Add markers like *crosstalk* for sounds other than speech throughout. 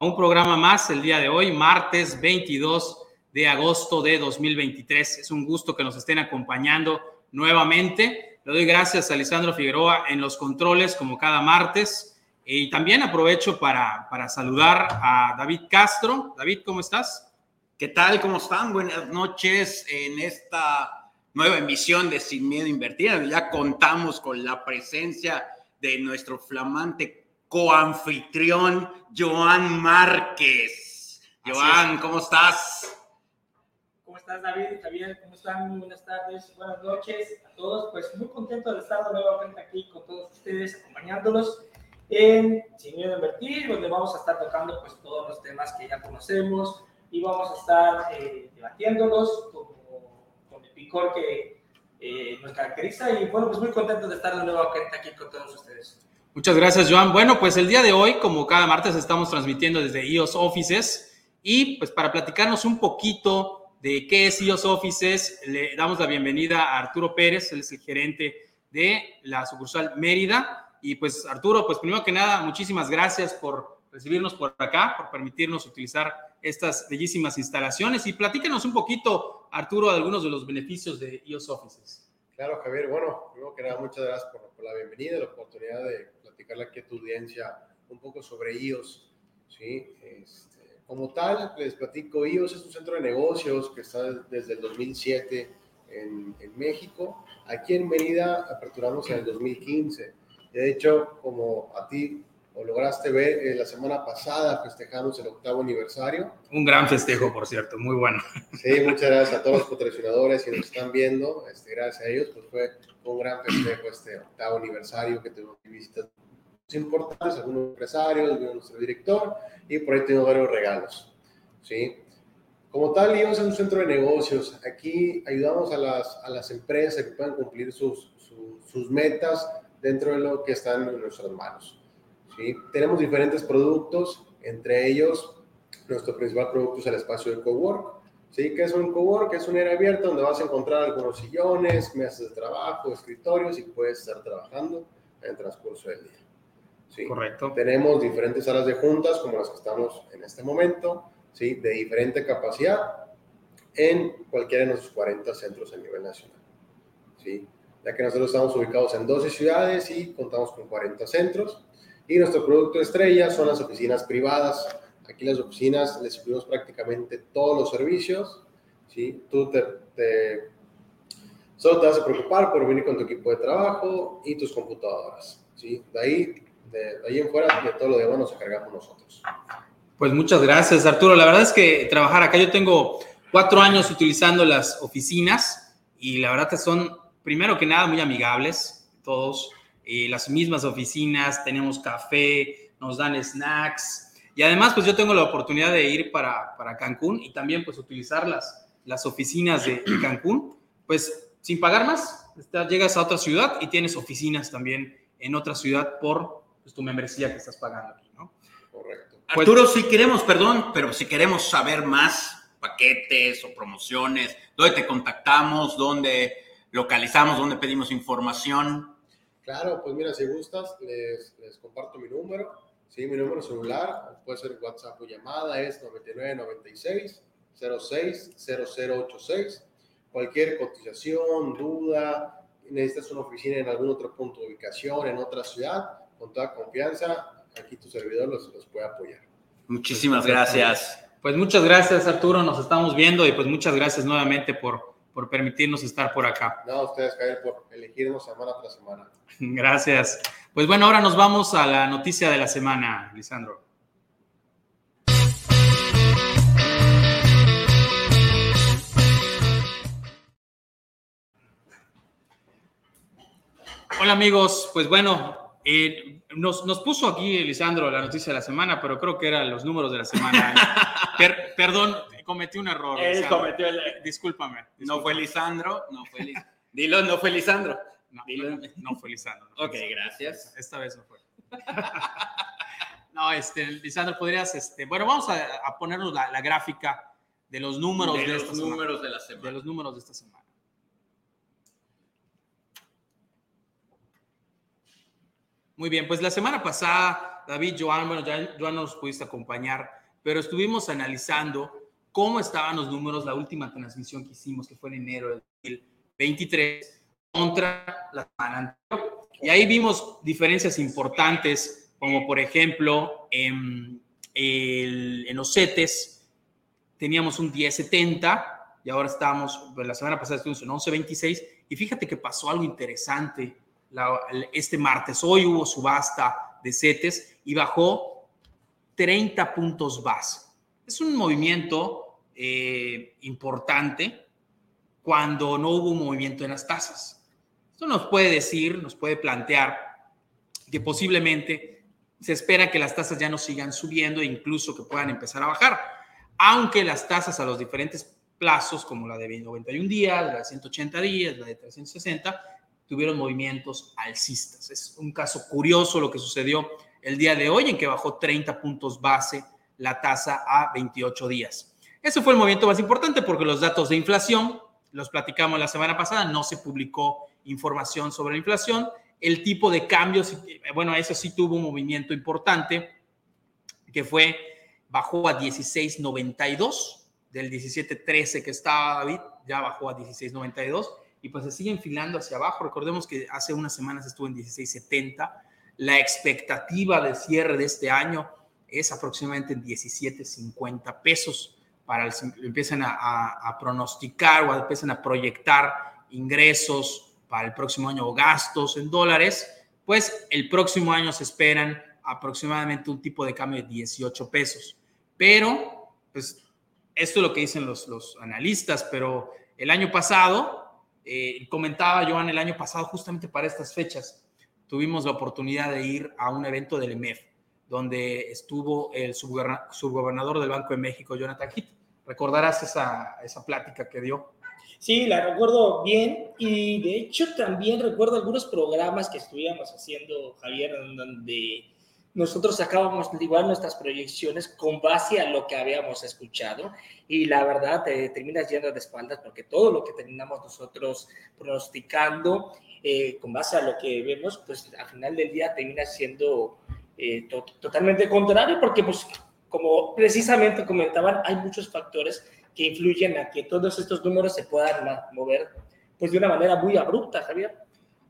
un programa más el día de hoy, martes 22 de agosto de 2023. Es un gusto que nos estén acompañando nuevamente. Le doy gracias a Lisandro Figueroa en los controles como cada martes. Y también aprovecho para, para saludar a David Castro. David, ¿cómo estás? ¿Qué tal? ¿Cómo están? Buenas noches en esta nueva emisión de Sin Miedo Invertir. Ya contamos con la presencia de nuestro flamante coanfitrión Joan Márquez. Joan, ¿cómo estás? ¿Cómo estás, David? Javier, ¿cómo están? Buenas tardes, buenas noches a todos. Pues muy contento de estar nuevamente aquí con todos ustedes, acompañándolos en Sin Miedo a Invertir, donde vamos a estar tocando pues todos los temas que ya conocemos y vamos a estar eh, debatiéndolos con el picor que eh, nos caracteriza y bueno, pues muy contento de estar de nuevo aquí con todos ustedes. Muchas gracias, Joan. Bueno, pues el día de hoy, como cada martes, estamos transmitiendo desde iOS Offices y pues para platicarnos un poquito de qué es iOS Offices, le damos la bienvenida a Arturo Pérez, él es el gerente de la sucursal Mérida. Y pues Arturo, pues primero que nada, muchísimas gracias por recibirnos por acá, por permitirnos utilizar estas bellísimas instalaciones y platícanos un poquito, Arturo, de algunos de los beneficios de iOS Offices. Claro, Javier. Bueno, primero que nada, muchas gracias por, por la bienvenida y la oportunidad de platicarle aquí a tu audiencia un poco sobre IOS. ¿sí? Este, como tal, les platico, IOS es un centro de negocios que está desde el 2007 en, en México. Aquí en Mérida aperturamos en el 2015. De hecho, como a ti o lograste ver, eh, la semana pasada festejamos el octavo aniversario. Un gran festejo, por cierto, muy bueno. Sí, muchas gracias a todos los patrocinadores que nos están viendo. Este, gracias a ellos, pues fue un gran festejo este octavo aniversario que tuvimos visitas importantes, algunos empresarios, nuestro director, y por ahí tengo varios regalos. ¿sí? Como tal, IOS es un centro de negocios. Aquí ayudamos a las, a las empresas que puedan cumplir sus, sus, sus metas dentro de lo que están en nuestras manos. ¿sí? Tenemos diferentes productos, entre ellos nuestro principal producto es el espacio de cowork. ¿sí? que es un cowork? Es un área abierta donde vas a encontrar algunos sillones, mesas de trabajo, escritorios y puedes estar trabajando en el transcurso del día. ¿Sí? Correcto. Tenemos diferentes salas de juntas como las que estamos en este momento, ¿sí? de diferente capacidad en cualquiera de nuestros 40 centros a nivel nacional. ¿sí? Ya que nosotros estamos ubicados en 12 ciudades y contamos con 40 centros. Y nuestro producto estrella son las oficinas privadas. Aquí las oficinas les incluimos prácticamente todos los servicios. ¿sí? Tú te, te, solo te vas a preocupar por venir con tu equipo de trabajo y tus computadoras. ¿sí? De, ahí, de, ahí en fuera, de todo lo demás nos encargamos nosotros. Pues muchas gracias, Arturo. La verdad es que trabajar acá, yo tengo cuatro años utilizando las oficinas y la verdad que son, primero que nada, muy amigables todos eh, las mismas oficinas, tenemos café, nos dan snacks y además pues yo tengo la oportunidad de ir para, para Cancún y también pues utilizar las, las oficinas de, Cancún, pues sin pagar más, llegas a otra ciudad y tienes oficinas también en otra ciudad por pues, tu membresía que estás pagando aquí, ¿no? Correcto. Pues, Arturo, si queremos, perdón, pero si queremos saber más paquetes o promociones, ¿dónde te contactamos? ¿Dónde localizamos? ¿Dónde pedimos información? Claro, pues mira, si gustas, les, les comparto mi número. Sí, mi número celular, puede ser WhatsApp o llamada, es 9996 06 0086. Cualquier cotización, duda, necesitas una oficina en algún otro punto de ubicación, en otra ciudad, con toda confianza, aquí tu servidor los, los puede apoyar. Muchísimas gracias. Pues muchas gracias, Arturo. Nos estamos viendo y pues muchas gracias nuevamente por, por permitirnos estar por acá. No, ustedes, Javier, por elegirnos semana tras semana. *laughs* Gracias. Pues bueno, ahora nos vamos a la noticia de la semana, Lisandro. Hola amigos, pues bueno, eh, nos, nos, puso aquí Lisandro la noticia de la semana, pero creo que eran los números de la semana. *laughs* Per, perdón, cometí un error. Él Lisandro. cometió el... Discúlpame, discúlpame. No fue Lisandro, no fue Lisandro. *laughs* Dilo, no fue Lisandro. No, Dilo. no, fue Lisandro. no *laughs* fue Ok, Lisandro. gracias. Esta vez no fue. no, este, Lisandro, podrías, este, bueno, vamos a, a ponernos la, la gráfica de los números de, de esta semana. números de la de semana. los números de esta semana. Muy bien, pues la semana pasada David, Joan, bueno, Joan, Joan no nos pudiste acompañar, pero estuvimos analizando cómo estaban los números la última transmisión que hicimos, que fue en enero del 2023, contra la semana anterior. Y ahí vimos diferencias importantes, como por ejemplo, en, el, en los CETES teníamos un 10.70 y ahora estamos, la semana pasada estuvimos en 11.26 y fíjate que pasó algo interesante la, este martes. Hoy hubo subasta de CETES y bajó 30 puntos base. Es un movimiento eh, importante cuando no hubo un movimiento en las tasas. Esto nos puede decir, nos puede plantear que posiblemente se espera que las tasas ya no sigan subiendo e incluso que puedan empezar a bajar, aunque las tasas a los diferentes plazos, como la de 91 días, la de 180 días, la de 360, tuvieron movimientos alcistas. Es un caso curioso lo que sucedió el día de hoy en que bajó 30 puntos base la tasa a 28 días. Ese fue el movimiento más importante porque los datos de inflación, los platicamos la semana pasada, no se publicó información sobre la inflación. El tipo de cambios, bueno, eso sí tuvo un movimiento importante, que fue, bajó a 16.92, del 17.13 que estaba David, ya bajó a 16.92 y pues se sigue enfilando hacia abajo. Recordemos que hace unas semanas estuvo en 16.70 la expectativa de cierre de este año es aproximadamente en 17.50 pesos. Para el, empiezan a, pronosticar o empiezan a proyectar ingresos para el próximo año o gastos en dólares, pues el próximo año se esperan aproximadamente un tipo de cambio de 18 pesos. Pero, pues, esto es lo que dicen los, los analistas, pero el año pasado, eh, comentaba Joan el año pasado justamente para estas fechas, tuvimos la oportunidad de ir a un evento del EMEF, donde estuvo el subgobernador del Banco de México, Jonathan Heath. ¿Recordarás esa, esa plática que dio? Sí, la recuerdo bien y de hecho también recuerdo algunos programas que estuvimos haciendo, Javier, donde nosotros sacábamos igual nuestras proyecciones con base a lo que habíamos escuchado y la verdad te terminas yendo de espaldas porque todo lo que terminamos nosotros pronosticando eh, con base a lo que vemos, pues al final del día termina siendo eh, totalmente contrario, porque pues como precisamente comentaban, hay muchos factores que influyen a que todos estos números se puedan mover pues de una manera muy abrupta, Javier.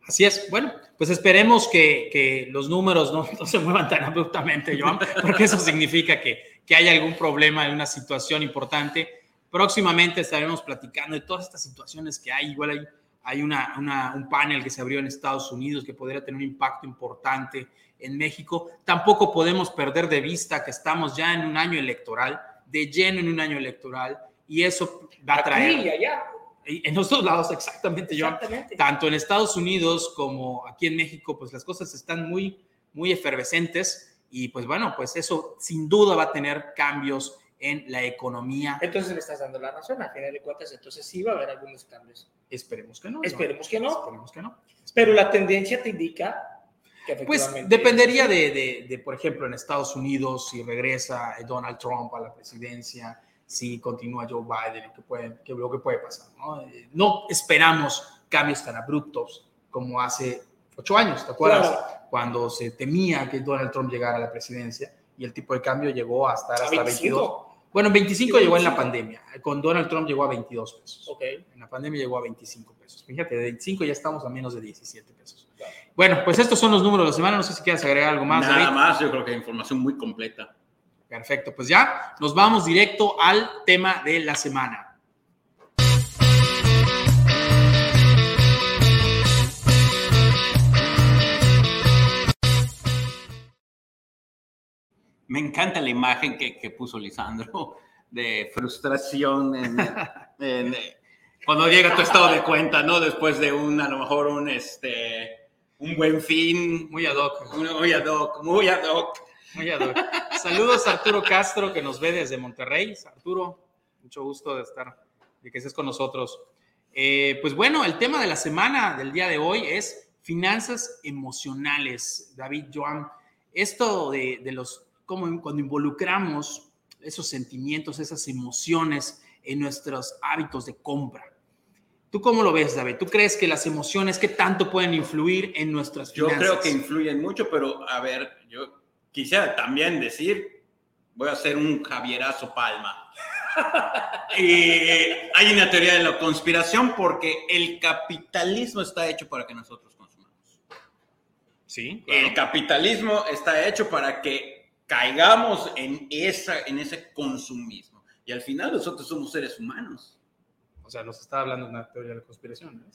Así es. Bueno, pues esperemos que, que los números no, *laughs* no, se muevan tan abruptamente, Joan, porque eso significa que, que hay algún problema en una situación importante. Próximamente estaremos platicando de todas estas situaciones que hay. Igual hay hay una, un panel que se abrió en Estados Unidos que podría tener un impacto importante en México. Tampoco podemos perder de vista que estamos ya en un año electoral, de lleno en un año electoral, y eso va a traer... Aquí allá. En los dos lados, exactamente, exactamente. Tanto en Estados Unidos como aquí en México, pues las cosas están muy, muy efervescentes y pues bueno, pues eso sin duda va a tener cambios en la economía. Entonces me estás dando la razón, a final de cuentas, entonces sí va a haber algunos cambios. Esperemos que no. Esperemos que no. Esperemos que no. Pero la tendencia te indica que Pues dependería de, de, por ejemplo, en Estados Unidos, si regresa Donald Trump a la presidencia, si continúa Joe Biden, que puede, que, lo que puede pasar. ¿no? Eh, no esperamos cambios tan abruptos como hace ocho años, ¿te acuerdas? Cuando se temía que Donald Trump llegara a la presidencia y el tipo de cambio llegó a estar hasta 22. Bueno, 25 llegó en la pandemia. Con Donald Trump llegó a 22 pesos. Okay. En la pandemia llegó a 25 pesos. Fíjate, de 25 ya estamos a menos de 17 pesos. Bueno, pues estos son los números de la semana. No sé si quieres agregar algo más. Nada más, yo creo que información muy completa. Perfecto, pues ya nos vamos directo al tema de la semana. Me encanta la imagen que, que puso Lisandro *laughs* de frustración en, cuando llega tu estado de cuenta, ¿no? Después de un, a lo mejor un, este, un buen fin. Muy ad hoc. Muy ad hoc, muy ad hoc. Muy ad hoc. Saludos a Arturo Castro, que nos ve desde Monterrey. Arturo, mucho gusto de estar, de que estés con nosotros. Eh, pues bueno, el tema de la semana del día de hoy es finanzas emocionales. David, Joan, esto de, de los como cuando involucramos esos sentimientos, esas emociones en nuestros hábitos de compra. ¿Tú cómo lo ves, David? ¿Tú crees que las emociones, qué tanto pueden influir en nuestras finanzas? Yo creo que influyen mucho, pero a ver, yo quisiera también decir, voy a hacer un Javierazo Palma. *laughs* y hay una teoría de la conspiración porque el capitalismo está hecho para que nosotros consumamos. Sí. El capitalismo está hecho para que caigamos en, esa, en ese consumismo. Y al final nosotros somos seres humanos. O sea, nos está hablando de una teoría de la conspiración. ¿no?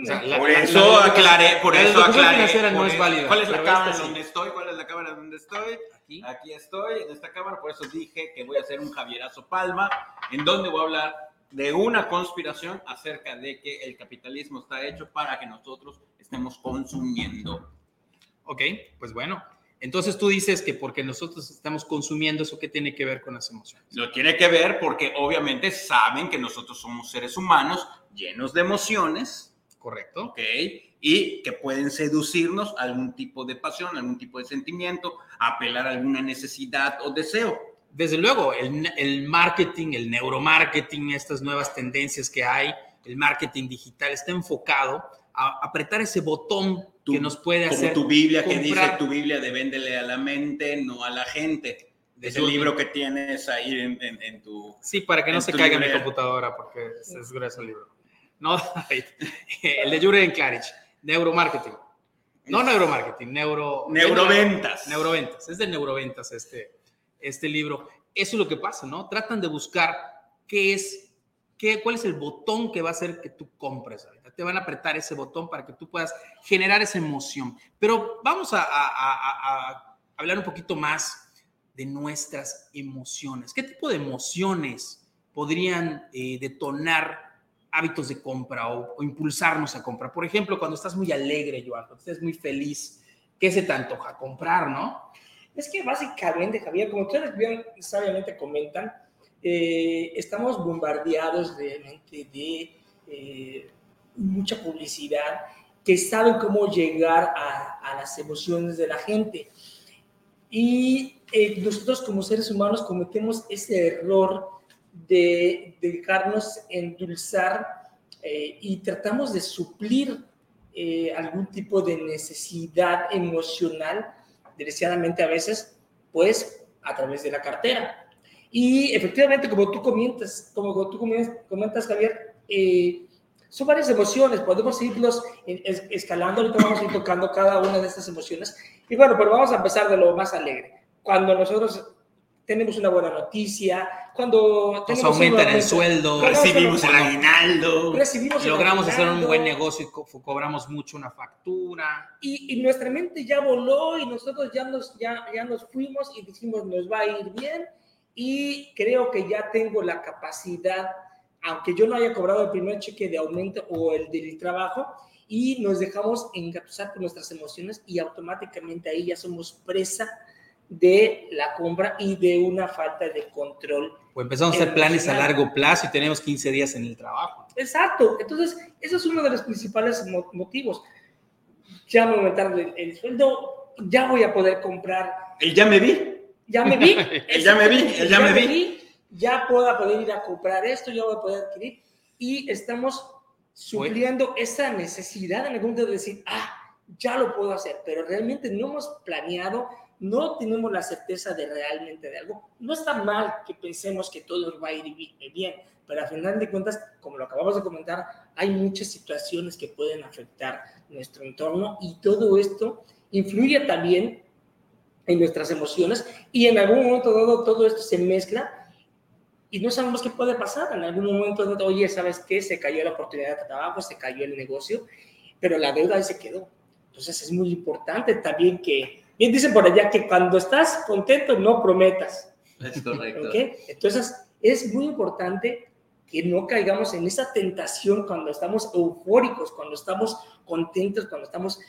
O sea, la, por eso la, aclaré, por eso aclaré. no es válida. ¿Cuál es la cámara sí. donde estoy? ¿Cuál es la cámara donde estoy? Aquí. Aquí estoy, en esta cámara, por eso dije que voy a hacer un Javierazo Palma, en donde voy a hablar de una conspiración acerca de que el capitalismo está hecho para que nosotros estemos consumiendo. Ok, pues bueno. Entonces tú dices que porque nosotros estamos consumiendo eso, ¿qué tiene que ver con las emociones? Lo tiene que ver porque obviamente saben que nosotros somos seres humanos llenos de emociones. Correcto. Ok. Y que pueden seducirnos a algún tipo de pasión, algún tipo de sentimiento, apelar a alguna necesidad o deseo. Desde luego, el, el marketing, el neuromarketing, estas nuevas tendencias que hay, el marketing digital está enfocado a apretar ese botón tu, que nos puede como hacer. tu Biblia comprar. que dice tu Biblia de véndele a la mente, no a la gente. Es el libro que tienes ahí en, en, en tu. Sí, para que no se caiga librería. mi computadora, porque es grueso el libro. No, *laughs* el de Jurgen Klarich, neuromarketing. No neuromarketing, neuro. Neuroventas. Neuroventas. Es de neuroventas este, este libro. Eso es lo que pasa, ¿no? Tratan de buscar qué es, qué, cuál es el botón que va a hacer que tú compres ahorita. Te van a apretar ese botón para que tú puedas generar esa emoción. Pero vamos a, a, a, a hablar un poquito más de nuestras emociones. ¿Qué tipo de emociones podrían eh, detonar hábitos de compra o, o, impulsarnos a comprar. Por ejemplo, cuando estás muy alegre, Joan, cuando estás muy feliz, ¿qué se te antoja? Comprar, ¿no? Es que básicamente, Javier, como ustedes bien sabiamente comentan, eh, estamos bombardeados realmente de eh, mucha publicidad que saben cómo llegar a, a, las emociones de la gente. Y eh, nosotros como seres humanos cometemos ese error de, de dejarnos endulzar eh, y tratamos de suplir eh, algún tipo de necesidad emocional, desgraciadamente a veces, pues a través de la cartera. Y efectivamente, como tú comentas, como tú comentas, Javier, eh, son varias emociones, podemos irlos escalando, ahorita vamos a ir tocando cada una de estas emociones. Y bueno, pero vamos a empezar de lo más alegre. Cuando nosotros tenemos una buena noticia, cuando nos aumentan el sueldo, recibimos el aguinaldo, recibimos el logramos aguinaldo, hacer un buen negocio y co cobramos mucho una factura. Y, y, nuestra mente ya voló y nosotros ya nos, ya, ya nos fuimos y dijimos nos va a ir bien y creo que ya tengo la capacidad, aunque yo no haya cobrado el primer cheque de aumento o el del trabajo, y nos dejamos engatusar por nuestras emociones y automáticamente ahí ya somos presa de la compra y de una falta de control. O empezamos a hacer planes a largo plazo y tenemos 15 días en el trabajo. Exacto. Entonces, eso es uno de los principales motivos. Ya me aumentaron el, el sueldo, ya voy a poder comprar. El ya me vi. Ya me vi. *laughs* el ya me vi. El ya, ya me vi. vi. Ya puedo poder ir a comprar esto, ya voy a poder adquirir. Y estamos supliendo esa necesidad en el punto de decir, ah, ya lo puedo hacer, pero realmente no hemos planeado no tenemos la certeza de realmente de algo. No está mal que pensemos que todo va a ir bien, pero al final de cuentas, como lo acabamos de comentar, hay muchas situaciones que pueden afectar nuestro entorno y todo esto influye también en nuestras emociones y en algún momento dado todo esto se mezcla y no sabemos qué puede pasar. En algún momento dado, oye, ¿sabes qué? Se cayó la oportunidad de trabajo, se cayó el negocio, pero la deuda ahí se quedó. Entonces es muy importante también que Bien dicen por allá que cuando estás contento no prometas. Es correcto. ¿Okay? Entonces, es muy importante que no caigamos en esa tentación cuando estamos eufóricos, cuando estamos contentos, cuando estamos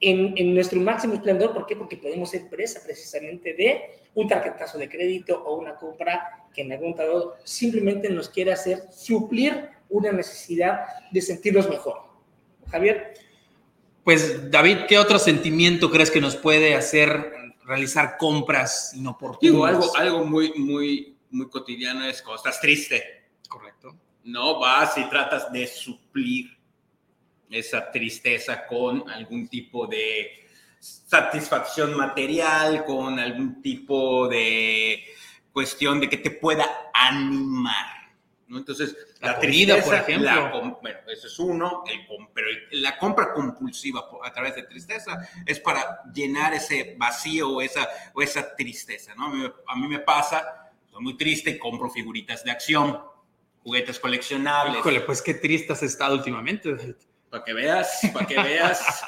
en, en, nuestro máximo esplendor. ¿Por qué? Porque podemos ser presa precisamente de un tarjetazo de crédito o una compra que en algún momento simplemente nos quiere hacer suplir una necesidad de sentirnos mejor. Javier. Pues David, ¿qué otro sentimiento crees que nos puede hacer realizar compras inoportunas? Digo, algo, algo muy, muy, muy cotidiano es cuando estás triste. Correcto. No vas y tratas de suplir esa tristeza con algún tipo de satisfacción material, con algún tipo de cuestión de que te pueda animar. ¿No? Entonces, La la, comida, tristeza, por ejemplo. la bueno, ese es uno, el pero la compra compulsiva a través de tristeza es para llenar ese vacío o esa, o esa tristeza, ¿no? A mí, me- a mí me pasa, estoy muy triste y compro figuritas de acción, juguetes coleccionables. Híjole, pues qué triste has estado últimamente. Para que veas, para que veas.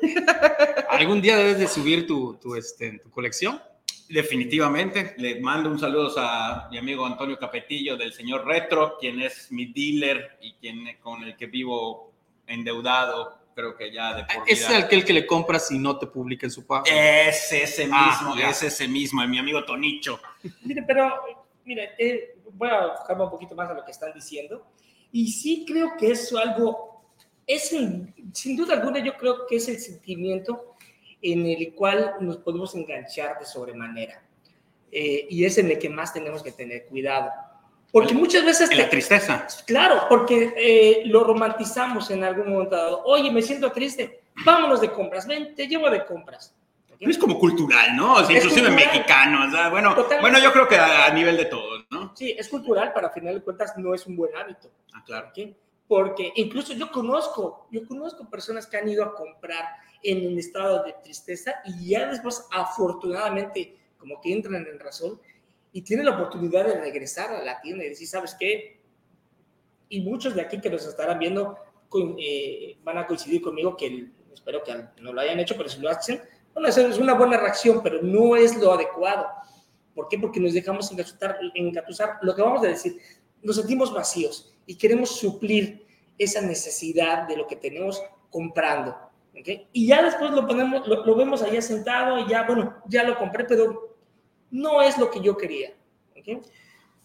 *laughs* ¿Algún día debes de subir tu, tu, este, tu colección? Definitivamente, le mando un saludo a mi amigo Antonio Capetillo del señor Retro, quien es mi dealer y quien con el que vivo endeudado, creo que ya de por Es vida. aquel que le compras y no te publica en su página. Es ese mismo, Ah, es ese mismo, mi amigo Tonicho. Mire, pero, mire, eh, voy a enfocarme un poquito más a lo que están diciendo. Y sí creo que es algo, es el- sin duda alguna, yo creo que es el sentimiento en el cual nos podemos enganchar de sobremanera. Eh, y es en el que más tenemos que tener cuidado. Porque muchas veces... En la te- tristeza. Claro, porque eh, lo romantizamos en algún momento dado. Oye, me siento triste, vámonos de compras, ven, te llevo de compras. ¿Ok? Es como cultural, ¿no? O sea, inclusive cultural. mexicano. o sea, bueno, Totalmente. bueno, yo creo que a, a nivel de todos, ¿no? Sí, es cultural, pero a final de cuentas no es un buen hábito. Ah, claro. ¿ok? Porque incluso yo conozco, yo conozco personas que han ido a comprar en un estado de tristeza y ya después, afortunadamente, como que entran en razón y tienen la oportunidad de regresar a la tienda y decir, ¿sabes qué? Y muchos de aquí que nos estarán viendo eh, van a coincidir conmigo que el- espero que no lo hayan hecho, pero si lo hacen, bueno, es una buena reacción, pero no es lo adecuado. ¿Por qué? Porque nos dejamos engatusar, engatusar. Lo que vamos a decir, nos sentimos vacíos y queremos suplir esa necesidad de lo que tenemos comprando. ¿Ok? Y ya después lo, ponemos, lo, lo vemos allá sentado y ya, bueno, ya lo compré, pero no es lo que yo quería. ¿ok?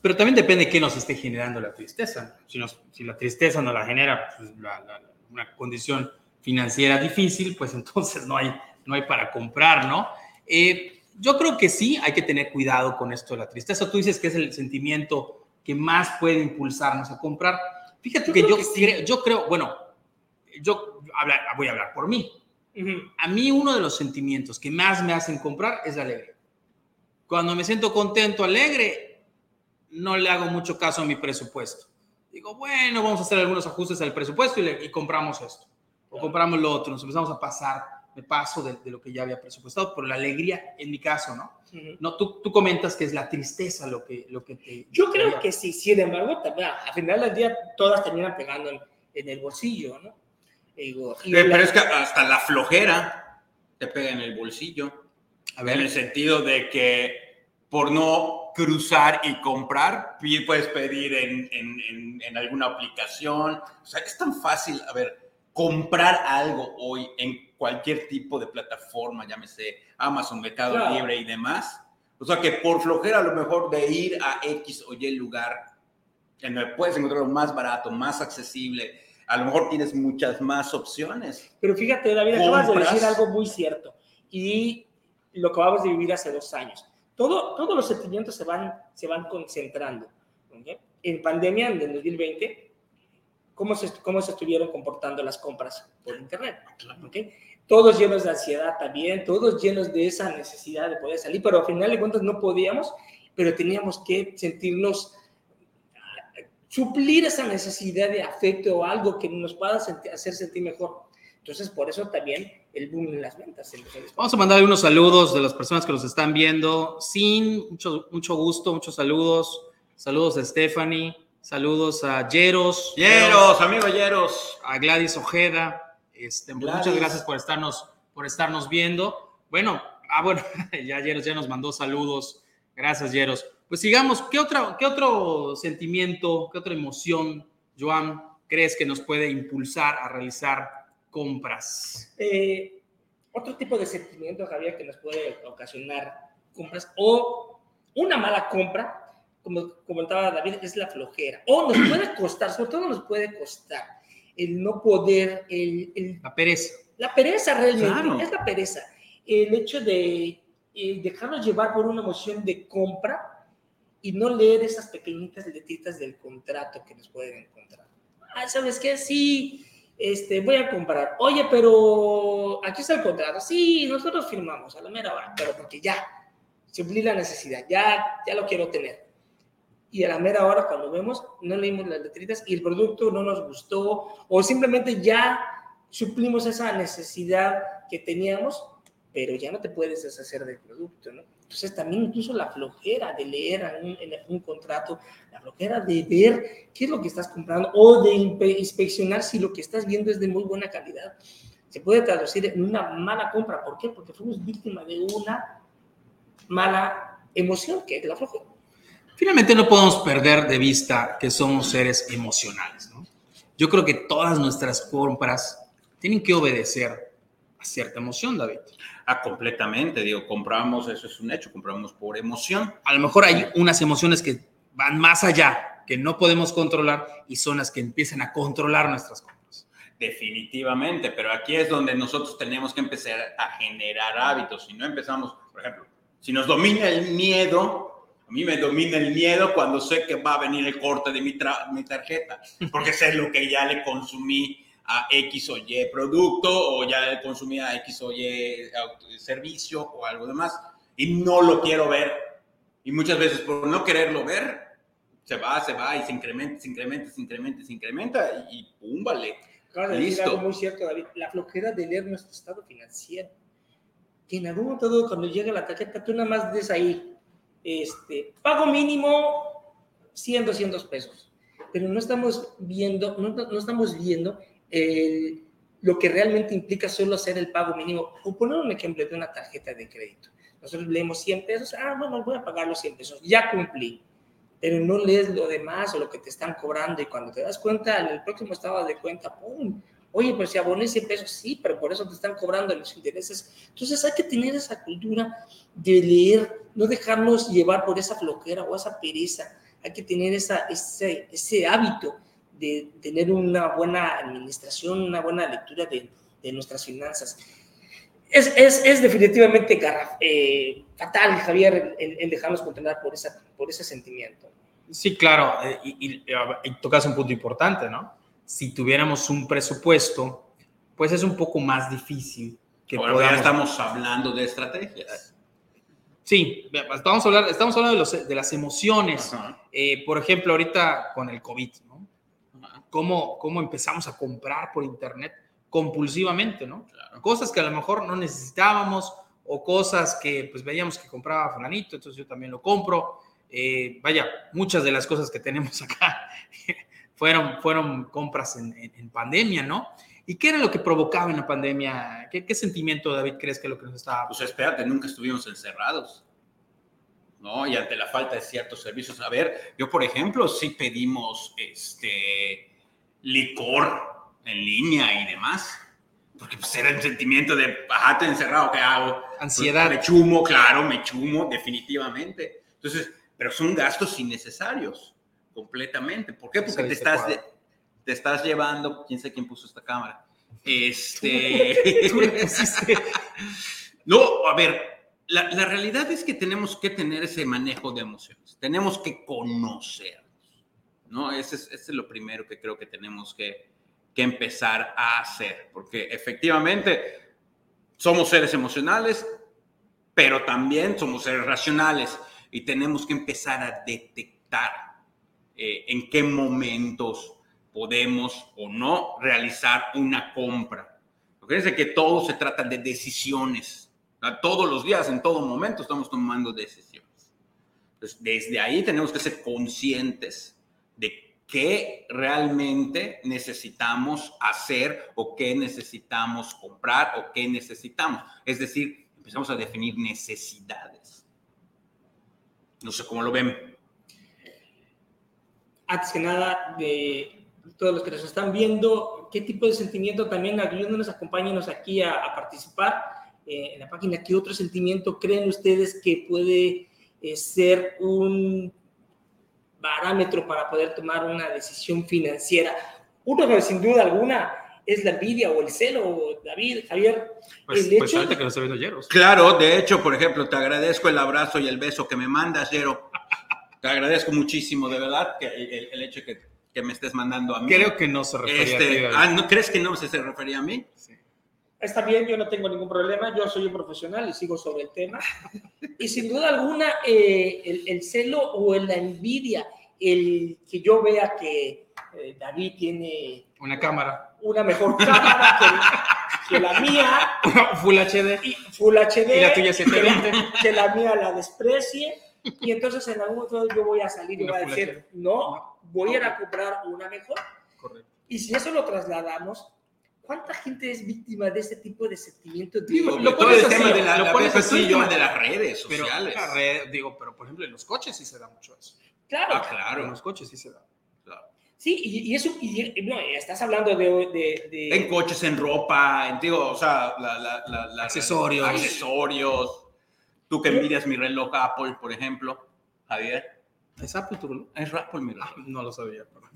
Pero también depende de qué nos esté generando la tristeza. Si, nos- si la tristeza nos la genera pues, la- la- una condición financiera difícil, pues *laughs* entonces no hay, no hay para comprar, ¿no? Eh, yo creo que sí, hay que tener cuidado con esto de la tristeza. Tú dices que es el sentimiento que más puede impulsarnos a comprar. Fíjate Yo que yo, que sí. creo, yo creo, bueno, yo hablar- voy a hablar por mí. Ujú. A mí uno de los sentimientos que más me hacen comprar es la alegría. Cuando me siento contento, alegre, no le hago mucho caso a mi presupuesto. Digo, bueno, vamos a hacer algunos ajustes al presupuesto y, le- y compramos esto. O compramos lo otro, nos empezamos a pasar, me paso de, de lo que ya había presupuestado, pero la alegría, en mi caso, ¿no? Ujú. no tú, tú comentas que es la tristeza lo que, lo que te... Yo creo que sí, sin embargo, también, al final del día todas terminan pegando en, en el bolsillo, ¿no? Digo, y Eh, la- Pero es que hasta la flojera te pega en el bolsillo. A En el ver, sentido de que por no cruzar y comprar, puedes pedir en, en- en- en alguna aplicación. O sea, es tan fácil, a ver, comprar algo hoy en cualquier tipo de plataforma, llámese Amazon, Mercado Claro. Libre y demás. O sea, que por flojera a lo mejor de ir a X o Y lugar, en donde puedes encontrarlo más barato, más accesible, a lo mejor tienes muchas más opciones. Pero fíjate, David, acabas de decir algo muy cierto. Y lo acabamos de vivir hace dos años. Todo, todos los sentimientos se van, se van concentrando. En pandemia, en el 2020, ¿cómo se, ¿cómo se estuvieron comportando las compras por Internet? ¿ok? Todos llenos de ansiedad también, todos llenos de esa necesidad de poder salir, pero al final de cuentas no podíamos, pero teníamos que sentirnos suplir esa necesidad de afecto o algo que nos pueda senti- hacer sentir mejor. Entonces, por eso también el boom en las ventas. en. Vamos a mandar algunos saludos de las personas que nos están viendo. Sin mucho, mucho gusto, muchos saludos. Saludos a Stephanie, saludos a Yeros, Yeros, amigo Yeros. a Gladys Ojeda. Este, pues, Muchas Gladys. gracias por estarnos, por estarnos viendo. Bueno, ah, bueno, *laughs* ya Yeros ya nos mandó saludos. Gracias, Yeros. Pues sigamos. ¿Qué, otra, ¿Qué otro sentimiento, qué otra emoción, Joan, crees que nos puede impulsar a realizar compras? Eh, otro tipo de sentimiento, Javier, que nos puede ocasionar compras o una mala compra, como comentaba David, es la flojera. O nos *clears throat* puede costar, sobre todo nos puede costar el no poder, el, el- La pereza. la pereza realmente, Claro. es la pereza. El hecho de eh, dejarnos llevar por una emoción de compra y no leer esas pequeñitas letritas del contrato que nos pueden encontrar. Ah, ¿sabes qué? Sí, este, voy a comprar. Oye, pero aquí está el contrato. Sí, nosotros firmamos a la mera hora, pero porque ya suplir la necesidad, ya, ya lo quiero tener. Y a la mera hora, cuando vemos, no leímos las letritas y el producto no nos gustó, o simplemente ya suplimos esa necesidad que teníamos, pero ya no te puedes deshacer del producto, ¿no? Entonces también incluso la flojera de leer un, en contrato, la flojera de ver qué es lo que estás comprando o de inspeccionar si lo que estás viendo es de muy buena calidad. Se puede traducir en una mala compra. ¿Por qué? Porque fuimos víctimas de una mala emoción, que es la flojera. Finalmente no podemos perder de vista que somos seres emocionales. ¿no? Yo creo que todas nuestras compras tienen que obedecer a cierta emoción, David. Ah, completamente, digo, compramos, eso es un hecho, compramos por emoción. A lo mejor hay unas emociones que van más allá, que no podemos controlar y son las que empiezan a controlar nuestras compras. Definitivamente, pero aquí es donde nosotros tenemos que empezar a generar hábitos. Si no empezamos, por ejemplo, si nos domina el miedo, a mí me domina el miedo cuando sé que va a venir el corte de mi, mi tarjeta, porque sé lo que ya le consumí a X o Y producto o ya consumía X o Y servicio o algo demás y no lo quiero ver. Y muchas veces por no quererlo ver, se va, se va y se incrementa, se incrementa, se incrementa, se incrementa y, pum, vale. Claro, Listo. algo muy cierto, David. La flojera de leer nuestro estado financiero. Que en algún momento cuando llega la tarjeta, tú nada más des ahí, este, pago mínimo 100, 200 pesos. Pero no estamos viendo, no, no estamos viendo lo que realmente implica solo hacer el pago mínimo. O poner un ejemplo de una tarjeta de crédito. Nosotros leemos 100 pesos, ah, bueno, voy a pagar los 100 pesos, ya cumplí. Pero no lees lo demás o lo que te están cobrando y cuando te das cuenta, en el próximo estado de cuenta, ¡pum! Oye, pero si aboné 100 pesos, sí, pero por eso te están cobrando los intereses. Entonces hay que tener esa cultura de leer, no dejarnos llevar por esa floquera o esa pereza. Hay que tener esa, ese, ese hábito de tener una buena administración, una buena lectura de, de nuestras finanzas. Es, es, es definitivamente eh, fatal, Javier, el, dejarnos controlar por, esa, por ese sentimiento. Sí, claro, eh, y, y, tocas un punto importante, ¿no? Si tuviéramos un presupuesto, pues es un poco más difícil que Ahora podamos... ya estamos hablando de estrategias. Sí, estamos hablando, estamos hablando de, los, de las emociones. Eh, por ejemplo, ahorita con el COVID, ¿no? Cómo, cómo empezamos a comprar por Internet compulsivamente, ¿no? Cosas que a lo mejor no necesitábamos o cosas que pues veíamos que compraba fulanito, entonces yo también lo compro. Eh, vaya, muchas de las cosas que tenemos acá *laughs* fueron, fueron compras en, en, pandemia, ¿no? ¿Y qué era lo que provocaba en la pandemia? ¿Qué, ¿Qué, sentimiento, David, crees que lo que nos estaba? Pues espérate, nunca estuvimos encerrados. ¿no? Y ante la falta de ciertos servicios. A ver, yo, por ejemplo, sí pedimos este, licor en línea y demás. Porque pues era el sentimiento de, bajate encerrado, ¿qué hago? Ansiedad. me chumo, claro, me chumo, definitivamente. Entonces, pero son gastos innecesarios, completamente. ¿Por qué? Porque te estás, te estás llevando, quién sabe quién puso esta cámara. Este. *laughs* no, a ver, la, la, realidad es que tenemos que tener ese manejo de emociones. Tenemos que conocer ¿no? Ese es, lo primero que creo que tenemos que, empezar a hacer, porque efectivamente somos seres emocionales, pero también somos seres racionales y tenemos que empezar a detectar eh, en qué momentos podemos o no realizar una compra. Fíjense que todo se trata de decisiones. Todos los días, en todo momento, estamos tomando decisiones. Desde ahí tenemos que ser conscientes qué realmente necesitamos hacer o qué necesitamos comprar o qué necesitamos. Es decir, empezamos a definir necesidades. No sé cómo lo ven. Antes que nada, de todos los que nos están viendo, ¿qué tipo de sentimiento también ayúdenos, acompáñenos aquí a, participar eh, en la página? ¿Qué otro sentimiento creen ustedes que puede eh, ser un parámetro para poder tomar una decisión financiera. Uno, sin duda alguna, es la envidia o el celo, David, Javier. Pues, el pues que no está viendo Yeros. Claro, de hecho, por ejemplo, te agradezco el abrazo y el beso que me mandas, Yero. Te agradezco muchísimo, de verdad, que el, hecho de que que me estés mandando a mí. Creo que no se refería Este, a ti, David. ah, ¿no crees que no se, se refería a mí? Sí. Está bien, yo no tengo ningún problema, yo soy un profesional y sigo sobre el tema. Y sin duda alguna, eh, el, el celo o la envidia, el que yo vea que eh, David tiene Una cámara. una mejor cámara que, que la mía, *laughs* Full HD. y Full HD, Y la tuya 720. que la mía la desprecie, y entonces en algún momento yo voy a salir y voy a decir, no, voy a ir a comprar una mejor. Correcto. Y si eso lo trasladamos, ¿cuánta gente es víctima de este tipo de sentimientos? Digo, lo todo pones el tema así, de la, lo la- así, yo- de las redes Pero, sociales. la red, digo, pero por ejemplo, en los coches sí se da mucho eso. claro, Ah, En claro. los coches sí se da. claro. sí, y, y eso, y, no, estás hablando de... de, de- En coches, en ropa, en, digo, o sea, la, la- la- la- Accesorios. accesorios. Tú que envidias mi reloj Apple, por ejemplo, Javier. ¿Es Apple tu reloj? Es Apple mi reloj. Ah, no lo sabía. pero-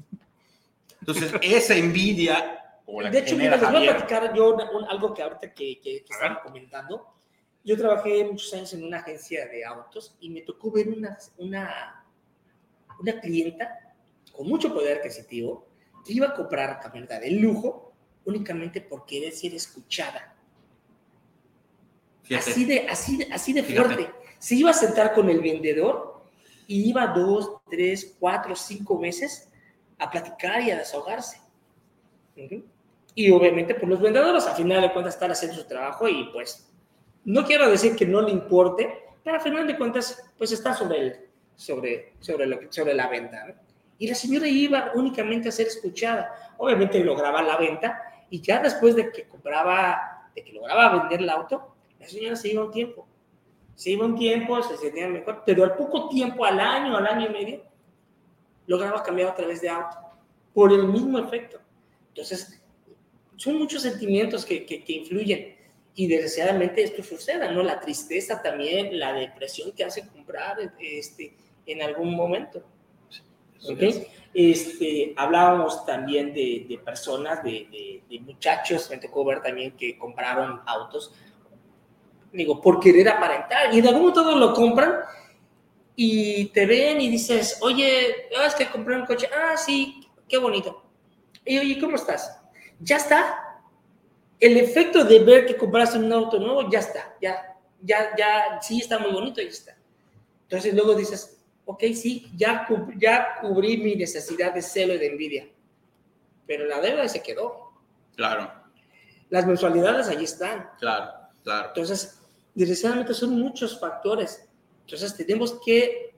Entonces, esa envidia, o la de hecho, mira, les voy a platicar yo una- un- algo que ahorita que, que, que estaban comentando. Yo trabajé muchos años en una agencia de autos y me tocó ver una, una, una clienta con mucho poder adquisitivo que iba a comprar camioneta de lujo únicamente por querer ser escuchada. fíjate, Así de, así, de- así de Fíjate. fuerte. Se iba a sentar con el vendedor y iba dos, tres, cuatro, cinco meses a platicar y a desahogarse. Ujú. Y obviamente, pues los vendedores a final de cuentas están haciendo su trabajo y pues no quiero decir que no le importe, pero a final de cuentas, pues está sobre, el, sobre, sobre, lo, sobre la venta. ¿no? Y la señora iba únicamente a ser escuchada. Obviamente lograba la venta y ya después de que compraba, de que lograba vender el auto, la señora se iba un tiempo. Se iba un tiempo, se sentía mejor, pero al poco tiempo, al año, al año y medio, lograba cambiar otra vez de auto por el mismo efecto. Entonces, son muchos sentimientos que, que, que influyen y desgraciadamente esto sucede, ¿no? La tristeza también, la depresión que hace comprar este, en algún momento. ¿ok? Este, hablábamos también de, de personas, de, de, de muchachos, me tocó ver también que compraron autos, digo, por querer aparentar, y de algún modo lo compran y te ven y dices, oye, es que compré un coche, ah, sí, qué bonito. Y oye, ¿cómo estás? Ya está. El efecto de ver que compraste un auto nuevo, ya está, ya, ya, ya, sí está muy bonito, ya está. Entonces luego dices, ok, sí, ya, ya cubrí mi necesidad de celo y de envidia, pero la deuda se quedó. claro, Las mensualidades allí están. claro, claro. Entonces, desgraciadamente son muchos factores. Entonces, tenemos que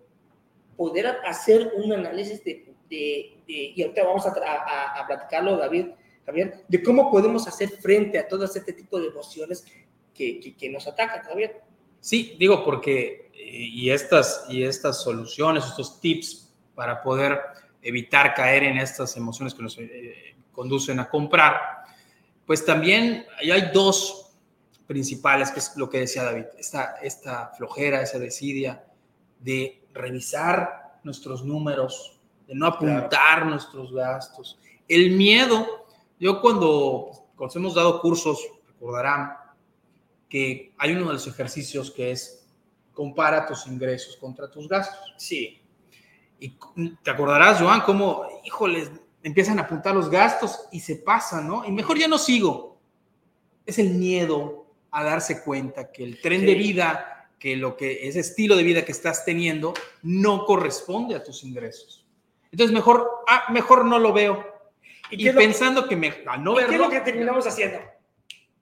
poder hacer un análisis de, de- de- y ahorita vamos a, a- a platicarlo, David, Javier, de cómo podemos hacer frente a todo este tipo de emociones que, que- que nos atacan, Javier. Sí, digo porque eh, y estas y estas soluciones, estos tips para poder evitar caer en estas emociones que nos eh, conducen a comprar, pues también hay dos principales, que es lo que decía David, esta, esta flojera, esa desidia de revisar nuestros números, de no apuntar nuestros gastos, el miedo. Yo cuando, cuando hemos dado cursos, recordarán, que hay uno de los ejercicios que es compara tus ingresos contra tus gastos. Sí. Y te acordarás, Joan, cómo, híjoles, empiezan a apuntar los gastos y se pasan, ¿no? Y mejor ya no sigo. Es el miedo a darse cuenta que el tren Sí. de vida, que lo que ese estilo de vida que estás teniendo no corresponde a tus ingresos. Entonces mejor, ah, mejor no lo veo. ¿Y, Y, pensando que me, al no y qué es verlo, lo que terminamos haciendo?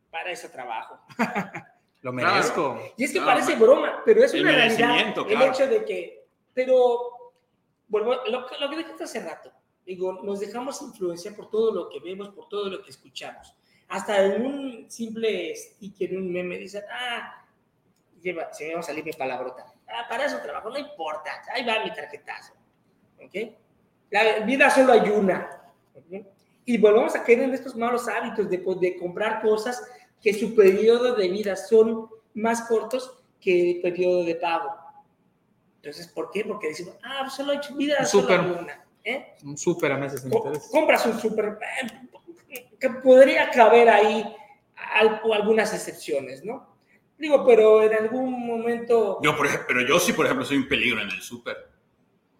Para eso trabajo. *laughs* lo merezco. Y es que No, parece ma- broma, pero es el una realidad. merecimiento, El claro. hecho de que, pero, bueno, lo, que- lo que dijiste hace rato, digo, nos dejamos influenciar por todo lo que vemos, por todo lo que escuchamos. Hasta en un simple sticker, un meme, dicen, ah, lleva, se me va a salir mi palabrota. Ah, para eso trabajo, no importa, ahí va mi tarjetazo. ¿Ok? La vida solo hay una. ¿ok? Y volvemos a caer en estos malos hábitos de, de comprar cosas que su periodo de vida son más cortos que el periodo de pago. Entonces, ¿por qué? Porque decimos, ah, pues solo hay vida, Un solo hay súper. una. ¿eh? Un súper a meses sin interés. compras un súper, eh, que podría caber ahí al- algunas excepciones, ¿no? Digo, pero en algún momento... Yo, por ejemplo, pero yo sí, por ejemplo, soy un peligro en el súper.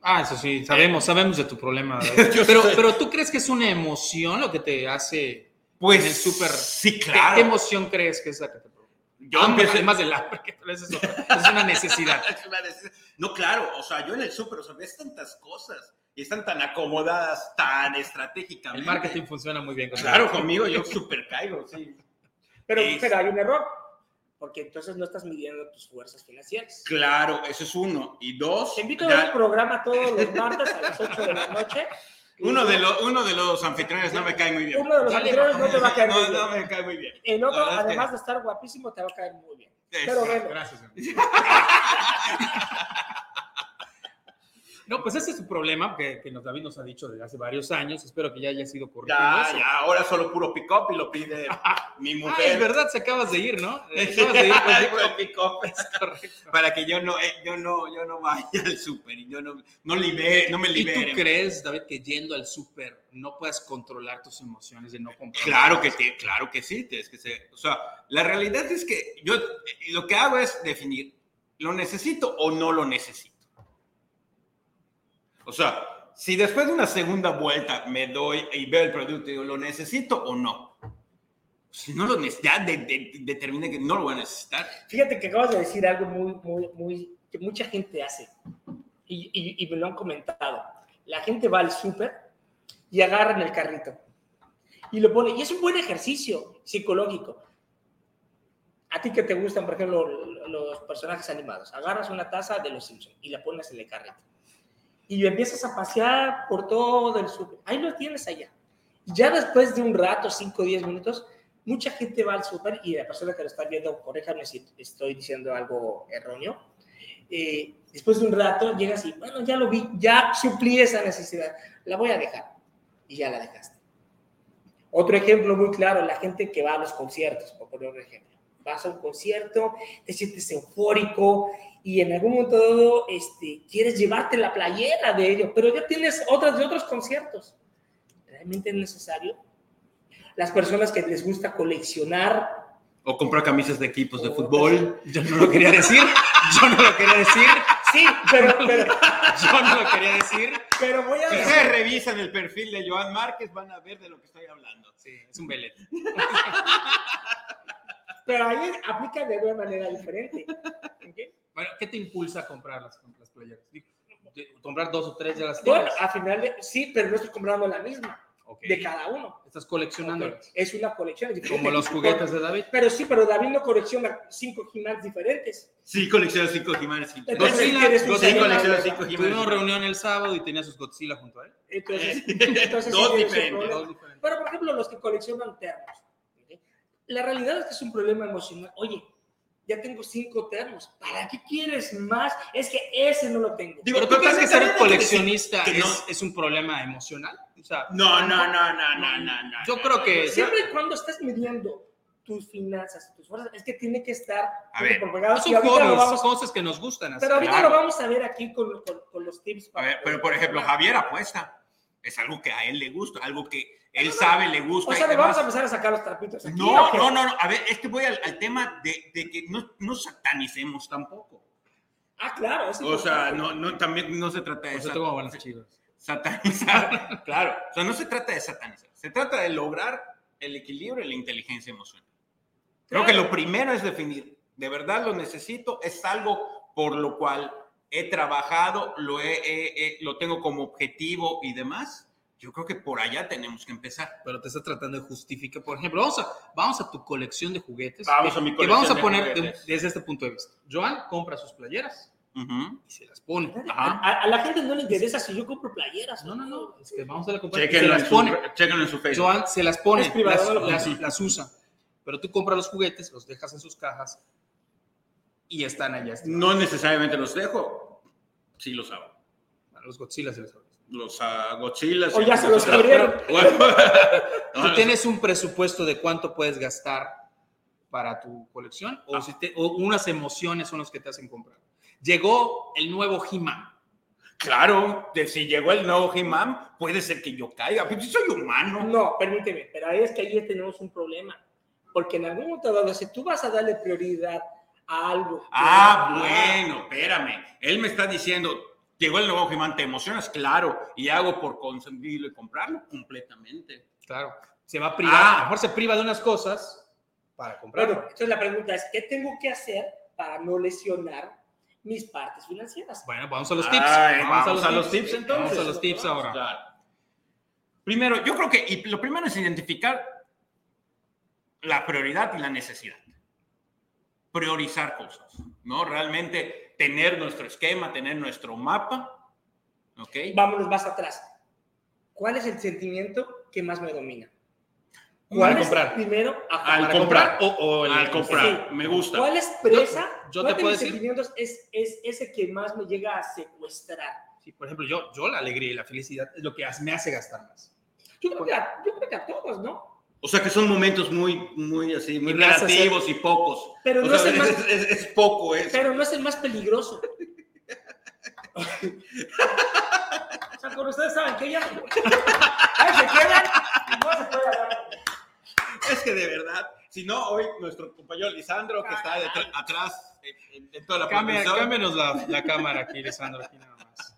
Ah, eso sí, sabemos, sabemos de tu problema. *laughs* Pero, sé. pero tú crees que es una emoción lo que te hace Pues en el súper. Sí, ¿Qué- claro. ¿Qué, emoción crees que es la que te provoca? Yo Hambre, empecé- además del hambre, que tal vez es, otra, *laughs* es una necesidad. No, claro, o sea, yo en el súper, o sea, ves tantas cosas y están tan acomodadas, tan estratégicamente. El marketing funciona muy bien. con Claro, conmigo yo *laughs* súper caigo, sí. Pero, Es- pero hay un error, porque entonces no estás midiendo tus fuerzas financieras. Claro, eso es uno. Y dos, Te invito a ver un programa todos los martes a las 8 de la noche. *laughs* uno, de los, uno de los anfitriones no me cae muy bien. Uno de los Dale, anteriores no te va a caer no, muy bien. no me cae muy bien. El otro, es que- además de estar guapísimo, te va a caer muy bien. Pero Exacto. bueno, Gracias. *laughs* No, pues ese es su problema que, que nos, David nos ha dicho desde hace varios años. Espero que ya haya sido corregido. Ya, eso. ya, ahora solo puro pick-up y lo pide *laughs* mi Ah, mujer. es verdad, se acabas de ir, ¿no? *laughs* Acabas de ir. pues, Puro pick-up. *laughs* es correcto. Para que yo no, eh, yo no, yo no vaya al súper y yo no, no, libere, no me ¿Y libere. tú crees, David, que yendo al súper no puedes controlar tus emociones de no comprar? Claro que, te, claro que sí, tienes que ser. O sea, la realidad es que yo eh, lo que hago es definir, ¿lo necesito o no lo necesito? O sea, si después de una segunda vuelta me doy y veo el producto y digo, ¿lo necesito o no? Si no lo necesito, ya de- de- determiné que no lo voy a necesitar. fíjate que acabas de decir algo muy, muy, muy, que mucha gente hace. Y, y- y me lo han comentado. La gente va al súper y agarran el carrito. Y lo pone. Y es un buen ejercicio psicológico. A ti que te gustan, por ejemplo, los personajes animados. Agarras una taza de los Simpsons y la pones en el carrito. Y empiezas a pasear por todo el súper. Ahí lo tienes allá. Ya después de un rato, 5 o 10 minutos, mucha gente va al súper y la persona que lo está viendo, corréjame si estoy diciendo algo erróneo. eh, después de un rato llegas y, bueno, ya lo vi, ya suplí esa necesidad, la voy a dejar. Y ya la dejaste. Otro ejemplo muy claro, la gente que va a los conciertos, por poner un ejemplo. Vas a un concierto, te sientes eufórico y en algún momento este, quieres llevarte la playera de ello, pero ya tienes otras de otros conciertos. ¿Realmente es necesario? Las personas que les gusta coleccionar O comprar camisas de equipos de fútbol. Yo no lo quería decir. Yo no lo quería decir. Sí, pero, pero, *laughs* Yo no lo quería decir. pero voy a Si ustedes revisan el perfil de Joan Márquez, van a ver de lo que estoy hablando. Sí, es un velet. *laughs* pero ahí aplica de una manera diferente. ¿ok? Bueno, ¿qué te impulsa a comprar las, las playeras? De- Comprar dos o tres ya las Bueno, tienes. al final, de- sí, pero no estoy comprando la misma Ok. de cada uno. Estás coleccionando. Ok, Es una colección. es. Como los juguetes de David. Pero sí, pero David no colecciona cinco He-Mans diferentes. Sí, colecciono cinco. Entonces, Godzilla, ¿quieres un Godzilla verdad? cinco Tuvimos Jiménez. reunión el sábado y tenía sus Godzilla junto a él. Entonces, entonces *laughs* Dos sí diferentes. Dos diferentes. Pero, por ejemplo, los que coleccionan termos. La realidad es que es un problema emocional. Oye, ya tengo cinco termos. ¿Para qué quieres más? Es que ese no lo tengo. Digo, Pero tú crees que ser coleccionista que es, no. es un problema emocional? O sea, No, no, no, no, no, no, no. yo creo que Siempre y cuando estés midiendo tus finanzas, tus fuerzas, es que tiene que estar A ver, propagado. son vamos- cosas que nos gustan. pero ahorita claro. lo vamos a ver aquí con, con- con los tips. A para ver, pero por ejemplo, Javier apuesta. Es algo que a él le gusta, algo que él sabe, le gusta. O sea, le demás. vamos a empezar a sacar los trapitos aquí. No, no, no, no. A ver, es que voy al, al tema de, de que no, no satanicemos tampoco. Ah, claro. O sea, no, no, también no se trata de eso tengo buenas satanizar. *laughs* claro, o sea, no se trata de satanizar. Se trata de lograr el equilibrio y la inteligencia emocional. Creo que lo primero es definir, de verdad lo necesito, es algo por lo cual he trabajado, lo, he- he- he- lo tengo como objetivo y demás. Yo creo que por allá tenemos que empezar. Pero te está tratando de justificar. Por ejemplo, vamos a, vamos a tu colección de juguetes. Vamos que- a mi que colección vamos a de poner de- desde este punto de vista. Joan compra sus playeras Ujú. y se las pone. Ajá. A, a la gente no le interesa si yo compro playeras. No, no, no. Es que vamos a la comprar. Se Chéquenlo en, las su, pone. chéquenlo en su Facebook. Joan se las pone, las, las- las usa. Pero tú compras los juguetes, los dejas en sus cajas y están allá. No necesariamente los dejo. Sí los hago. Los Godzilla se les abren. Los uh, Godzilla. O ya se los abrieron. *laughs* Bueno, *laughs* ¿Tú no, tienes un presupuesto de cuánto puedes gastar para tu colección? ¿O, Ah. si te- o unas emociones son los que te hacen comprar? Llegó el nuevo He-Man. Claro, de si llegó el nuevo He-Man, puede ser que yo caiga. Pero yo soy humano. No, permíteme, pero ahí es que ahí tenemos un problema. Porque en algún momento dado, si tú vas a darle prioridad algo. Ah, bueno, espérame. Él me está diciendo, Llegó el nuevo He-Man, te emocionas, claro, y hago por consentirlo y comprarlo completamente. Claro. Se va a privar, Ah. a lo mejor se priva de unas cosas para comprarlo. Bueno, entonces la pregunta es, ¿qué tengo que hacer para no lesionar mis partes financieras? Bueno, vamos a los tips. Ay, vamos a los tips, entonces. Vamos a los tips ahora. Claro. Primero, yo creo que y lo primero es identificar la prioridad y la necesidad. Priorizar cosas, ¿no? Realmente tener nuestro esquema, tener nuestro mapa, ¿ok? Vámonos más atrás. ¿Cuál es el sentimiento que más me domina? Al ¿Cuál es comprar. primero? Ajá, Al Para comprar. o, o el- Al comprar, Sí. me gusta. ¿Cuál expresa? Yo- yo ¿Cuál te de puedo mis decir- sentimientos es, es ese que más me llega a secuestrar? Sí, por ejemplo, yo, yo la alegría y la felicidad es lo que me hace gastar más. Yo creo que a, yo creo que a todos, ¿no? O sea que son momentos muy, muy así, muy Y relativos y pocos. Pero O no es el más- es, es- es poco eso. Pero no es el más peligroso. *laughs* o sea, con ustedes saben que ya ahí se quedan y no se puede hablar. Es que de verdad, si no, hoy nuestro compañero Lisandro, que está detrás- atrás en, en- en toda la producción. cámbianos la, la cámara aquí, Lisandro, aquí nada más.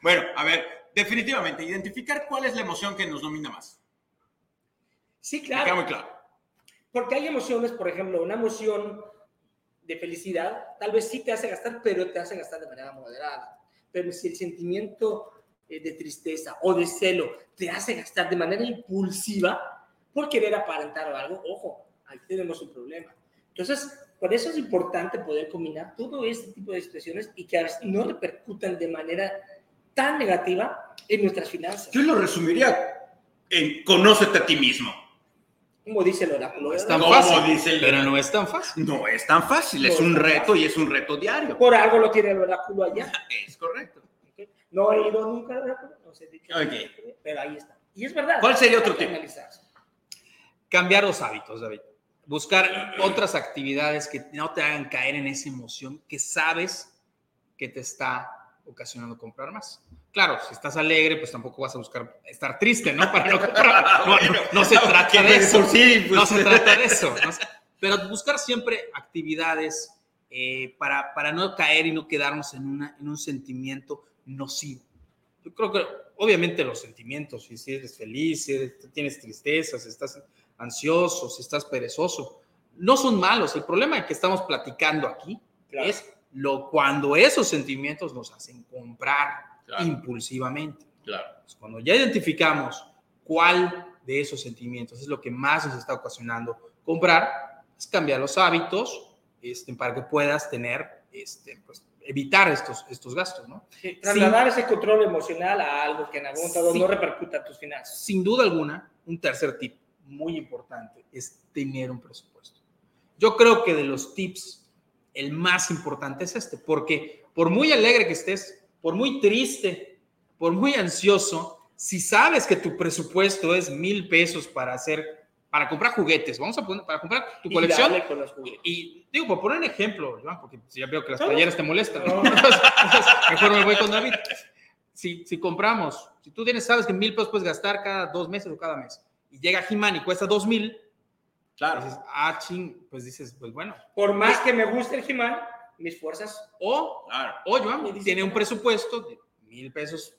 Bueno, a ver, definitivamente, identificar cuál es la emoción que nos domina más. Sí, queda claro. muy claro. Porque hay emociones, por ejemplo, una emoción de felicidad, tal vez sí te hace gastar, pero te hace gastar de manera moderada. Pero si el sentimiento eh, de tristeza o de celo te hace gastar de manera impulsiva por querer aparentar algo, ojo, ahí tenemos un problema. Entonces, por eso es importante poder combinar todo este tipo de situaciones y que a veces no repercutan de manera tan negativa en nuestras finanzas. Yo lo resumiría en conócete a ti mismo. Como dice el oráculo. No es tan fácil, dice el- pero no es tan fácil. No es tan fácil, es No un es tan reto fácil. y es un reto diario. Por algo lo tiene el oráculo allá. *laughs* Es correcto. ¿ok? No he ido nunca al oráculo, no sé dicho, Ok. pero ahí está. Y es verdad. ¿Cuál sería otro analizarse. Cambiar los hábitos, David. Buscar otras actividades que no te hagan caer en esa emoción que sabes que te está ocasionando comprar más. Claro, si estás alegre, pues tampoco vas a buscar estar triste, ¿no? Para no comprar. No, no, no se trata de eso. pues, No se trata de eso. se- pero buscar siempre actividades eh, para, para no caer y no quedarnos en, una, en un sentimiento nocivo. Yo creo que, obviamente, los sentimientos, si eres feliz, si eres- tienes tristeza, si estás ansioso, si estás perezoso, no son malos. El problema que estamos platicando aquí Claro. es lo, cuando esos sentimientos nos hacen comprar Claro. impulsivamente. Claro. Pues, Cuando ya identificamos cuál de esos sentimientos es lo que más nos está ocasionando comprar, es cambiar los hábitos este, para que puedas tener, este, pues, evitar estos, estos gastos, ¿no? Sí, trasladar ese control emocional a algo que en algún momento no repercuta en tus finanzas. Sin duda alguna, un tercer tip muy importante es tener un presupuesto. Yo creo que de los tips, el más importante es este, porque por muy alegre que estés, por muy triste, por muy ansioso, si sabes que tu presupuesto es mil pesos para hacer, para comprar juguetes, vamos a poner, para comprar tu Y colección, darle con los y digo, por poner un ejemplo, Joan, porque ya veo que las playeras te molestan. No. *laughs* Entonces, mejor me voy con David. Si, si compramos, si tú tienes, sabes que mil pesos puedes gastar cada dos meses o cada mes, y llega He-Man y cuesta dos mil, Claro. dices, ah, ching, pues dices, pues bueno. Por más que me guste el He-Man, mis fuerzas. O, Claro. o Joan tiene un presupuesto de mil pesos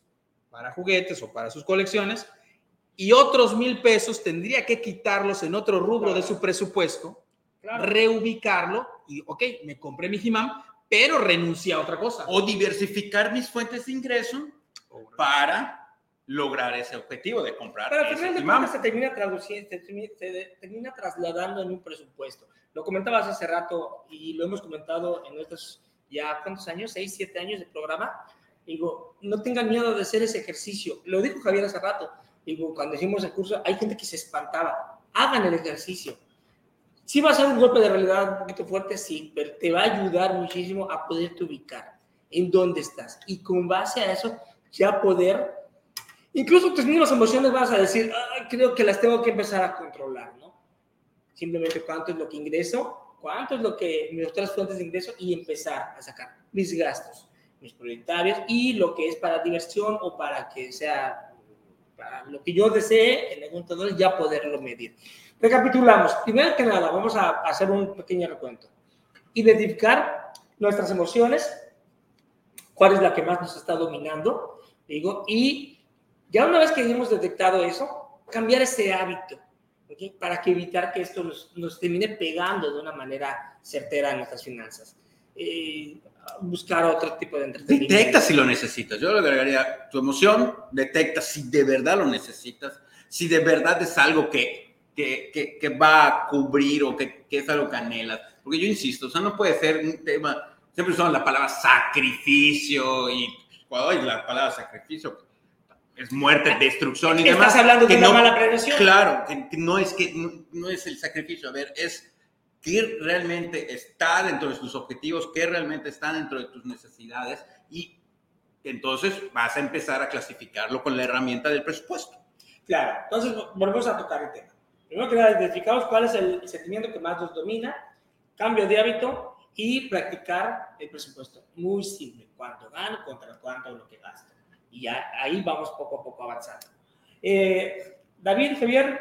para juguetes o para sus colecciones, y otros mil pesos tendría que quitarlos en otro rubro de su presupuesto Claro. reubicarlo y, ok, me compré mi He-Man, pero renuncié a otra cosa. O diversificar mis fuentes de ingreso para lograr ese objetivo de comprar Pero al final de cuentas se termina traduciendo, se termina, se termina trasladando en un presupuesto. Lo comentabas hace rato y lo hemos comentado en nuestros ya, ¿cuántos años? ¿Seis, siete años de programa? Digo, no tengan miedo de hacer ese ejercicio. Lo dijo Javier hace rato. Digo, cuando hicimos el curso, hay gente que se espantaba. Hagan el ejercicio. Sí va a ser un golpe de realidad un poquito fuerte, sí, pero te va a ayudar muchísimo a poderte ubicar en dónde estás. Y con base a eso, ya poder Incluso tus mismas emociones vas a decir, "Ay, creo que las tengo que empezar a controlar. Simplemente cuánto es lo que ingreso, cuánto es lo que mis otras fuentes de ingreso y empezar a sacar mis gastos, mis prioritarios y lo que es para diversión o para que sea para lo que yo desee en algún momento ya poderlo medir. Recapitulamos. Primero que nada, vamos a hacer un pequeño recuento. Identificar nuestras emociones, cuál es la que más nos está dominando, digo, y ya una vez que hemos detectado eso, cambiar ese hábito, ¿ok? Para que evitar que esto nos, nos termine pegando de una manera certera en nuestras finanzas. Eh, buscar otro tipo de entretenimiento. Detecta si lo necesitas. Yo le agregaría tu emoción, detecta si de verdad lo necesitas, si de verdad es algo que, que, que, que va a cubrir o que, que, es algo que anhelas. Porque yo insisto, o sea, no puede ser un tema, siempre usan la palabra sacrificio y cuando hay la palabra sacrificio es muerte, destrucción y Estás demás. hablando de que una no- mala prevención. Claro, que no es que no, no es el sacrificio, a ver, es que realmente está dentro de tus objetivos, que realmente está dentro de tus necesidades y entonces vas a empezar a clasificarlo con la herramienta del presupuesto. Claro, entonces volvemos a tocar el tema. Primero que nada, identificamos cuál es el sentimiento que más nos domina, cambio de hábito y practicar el presupuesto. Muy simple, cuánto gano contra cuánto lo que gasto. Y ya ahí vamos poco a poco avanzando. Eh, David, Javier,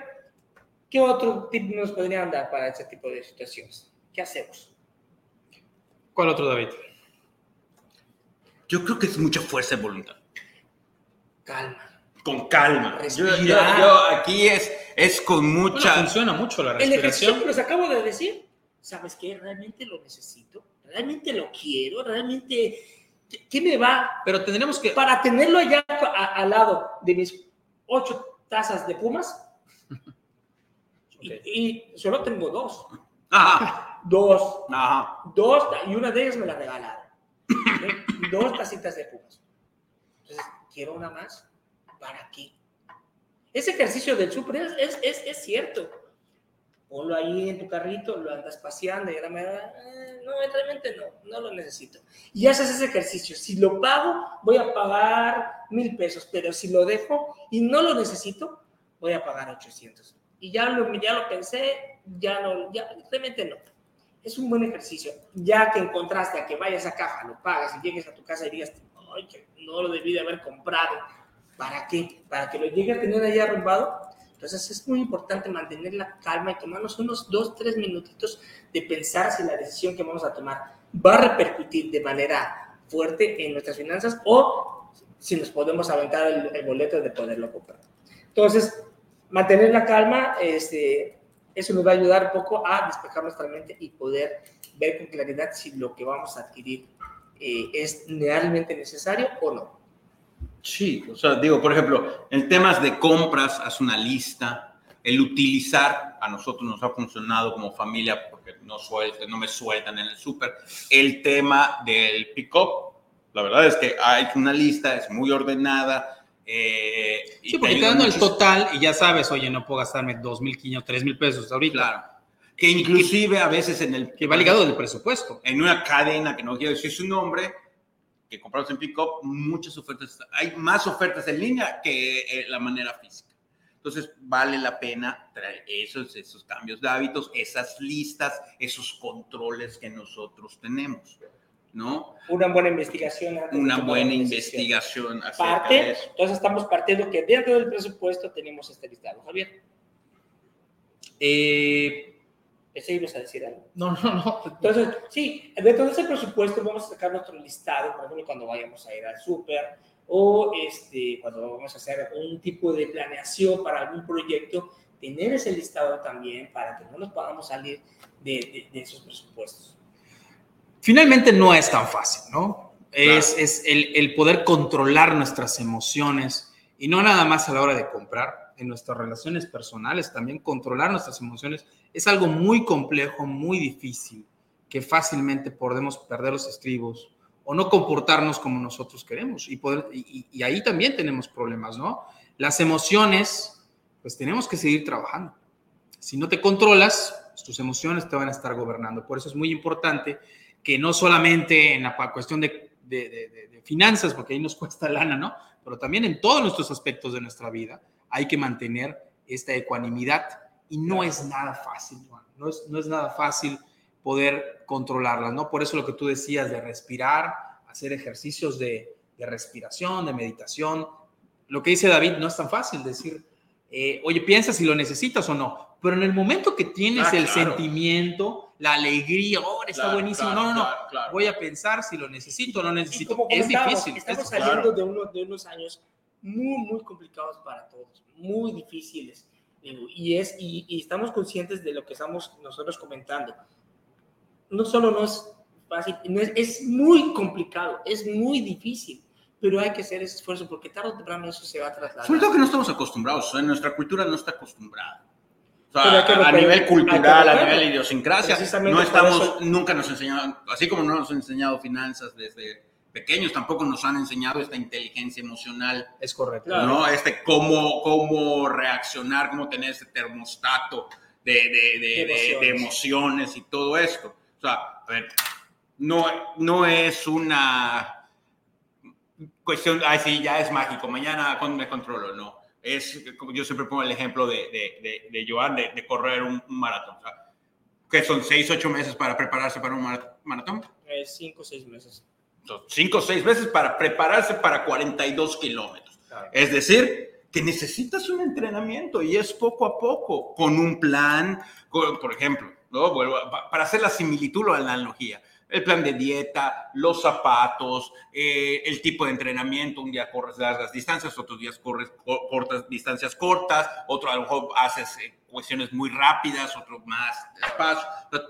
¿qué otro tip nos podrían dar para este tipo de situaciones? ¿Qué hacemos? ¿Cuál otro, David? Yo creo que es mucha fuerza de voluntad. Calma. Con calma. Yo, yo- yo aquí es, es con Bueno, mucha... funciona mucho la El ejercicio respiración. que les acabo de decir, ¿sabes qué? ¿Realmente lo necesito? ¿Realmente lo quiero? ¿Realmente qué- me va Pero tendremos que... para tenerlo allá a- al lado de mis ocho tazas de Pumas. *laughs* Y, solo tengo dos. Ajá, Dos. ajá. Dos. Y una de ellas me la regalaron. ¿ok? dos tacitas de Pumas. Entonces, quiero una más. ¿Para qué? Ese ejercicio del súper es, es, es, es cierto. Ponlo ahí en tu carrito, lo andas paseando y ahora me da, eh, no, realmente no, no lo necesito. Y haces ese ejercicio. Si lo pago, voy a pagar mil pesos, pero si lo dejo y no lo necesito, voy a pagar 800. Y ya lo, ya lo pensé, ya no, ya, realmente no. Es un buen ejercicio. Ya que encontraste a que vayas a caja, lo pagas y llegues a tu casa y digas, ay, que no lo debí de haber comprado. ¿Para qué? Para que lo llegue a tener ahí arrumbado. Entonces es muy importante mantener la calma y tomarnos unos dos, tres minutitos de pensar si la decisión que vamos a tomar va a repercutir de manera fuerte en nuestras finanzas o si nos podemos aventar el, el boleto de poderlo comprar. Entonces, mantener la calma, este, eso nos va a ayudar un poco a despejar nuestra mente y poder ver con claridad si lo que vamos a adquirir eh, es realmente necesario o no. Sí, o sea, digo, por ejemplo, en temas de compras, haz una lista. El utilizar, a nosotros nos ha funcionado como familia porque no, suelten, no me sueltan en el súper. El tema del pick-up, la verdad es que hay una lista, es muy ordenada. eh, y Sí, porque te dando el total y ya sabes, oye, no puedo gastarme 2.500, 3.000 pesos ahorita. Claro. Que inclusive a veces en el... Que va ligado del presupuesto. en una cadena que no quiero decir su nombre, que compramos en Pickup, muchas ofertas, hay más ofertas en línea que eh, la manera física. Entonces, vale la pena traer esos, esos cambios de hábitos, esas listas, esos controles que nosotros tenemos, ¿no? Una buena investigación. Una buena investigación de Parte, eso. entonces estamos partiendo que dentro del presupuesto tenemos este listado. Javier, Eh, ¿ese ibas a decir algo? no, no, no. Entonces, sí, dentro de ese presupuesto vamos a sacar nuestro listado, por ejemplo, cuando vayamos a ir al súper o este, cuando vamos a hacer un tipo de planeación para algún proyecto, tener ese listado también para que no nos podamos salir de, de- de esos presupuestos. Finalmente no es tan fácil, ¿no? Es, es el, el poder controlar nuestras emociones y no nada más a la hora de comprar, en nuestras relaciones personales también controlar nuestras emociones es algo muy complejo, muy difícil, que fácilmente podemos perder los estribos o no comportarnos como nosotros queremos y, poder, y, ahí también tenemos problemas, ¿no? Las emociones, pues tenemos que seguir trabajando. Si no te controlas, tus emociones te van a estar gobernando. Por eso es muy importante que no solamente en la cuestión de- de- de finanzas, porque ahí nos *laughs* cuesta lana, ¿no? Pero también en todos nuestros aspectos de nuestra vida hay que mantener esta ecuanimidad y no es nada fácil, Juan. No es, no es nada fácil poder controlarlas, ¿no? Por eso lo que tú decías de respirar, hacer ejercicios de, de respiración, de meditación. Lo que dice David no es tan fácil decir, eh, oye, piensa si lo necesitas o no. Pero en el momento que tienes Ah, el claro. sentimiento, la alegría, ahora está Claro, buenísimo. claro, no, no, no. Voy a pensar si lo necesito o no Y necesito. como Es difícil. Estamos es- saliendo de, uno, de unos años muy, muy complicados para todos, muy difíciles. Y, es, y, y estamos conscientes de lo que estamos nosotros comentando. No solo no es fácil, no es, es muy complicado, es muy difícil, pero hay que hacer ese esfuerzo porque tarde o temprano eso se va a trasladar. Sobre todo que no estamos acostumbrados, sea, nuestra cultura no está acostumbrada. O sea, que a- nivel cultural, a nivel idiosincrasia, no estamos, eso- nunca nos enseñaron, así como no nos han enseñado finanzas desde pequeños, tampoco nos han enseñado esta inteligencia emocional, Es correcto. ¿no? Este cómo, cómo reaccionar, cómo tener ese termostato de, de, de- de- Emociones. de emociones y todo esto. O sea, a ver, no, no es una cuestión, ay, sí, ya es mágico, mañana con- me controlo, no. Es, como yo siempre pongo el ejemplo de, de, de, de Joan, de, de correr un, un maratón. O sea, que son seis, ocho meses para prepararse para un mara- maratón. Eh, cinco o seis meses. Cinco o seis meses para prepararse para 42 kilómetros. Claro. Es decir, que necesitas un entrenamiento y es poco a poco, con un plan, con- por ejemplo, ¿no? Para hacer la similitud o la analogía, el plan de dieta, los zapatos, eh, el tipo de entrenamiento, un día corres largas distancias, otros días corres co- cortas distancias cortas, otro a lo mejor haces eh, cuestiones muy rápidas, otro más despacio,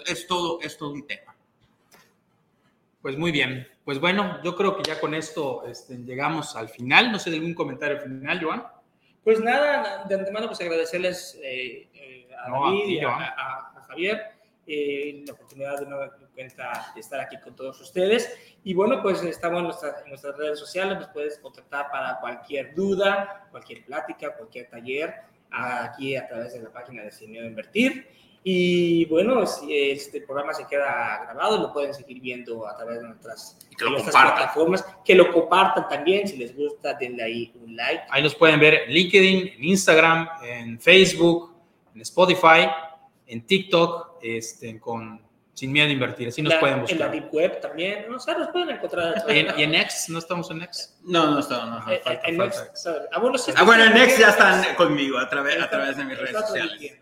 es todo, es todo un tema. Pues muy bien. Pues bueno, yo creo que ya con esto este, llegamos al final. No sé, ¿algún comentario final, Joan? Pues nada, de antemano pues agradecerles eh, eh, a No, a David ti, y a, a- a Javier eh, la oportunidad de nueva cuenta de estar aquí con todos ustedes. Y bueno, pues estamos en, nuestra- en nuestras redes sociales, nos puedes contactar para cualquier duda, cualquier plática, cualquier taller, aquí a través de la página de Sin Miedo a Invertir. Y bueno, si este programa se queda grabado, lo pueden seguir viendo a través de nuestras, que de nuestras plataformas. Que lo compartan también, si les gusta, denle ahí un like. Ahí nos pueden ver en LinkedIn, en Instagram, en Facebook, en Spotify, en TikTok, este, con Sin Miedo a Invertir. Así nos La- pueden En la buscar. Deep Web también. No sé, nos pueden encontrar. Y en, y en X, ¿no estamos en X? No, no está, no. Ajá, Eh, falta, en falta. Next. Ah, bueno, sí, Ah, bueno, en Next ya están conmigo a través, a través de mis redes sociales.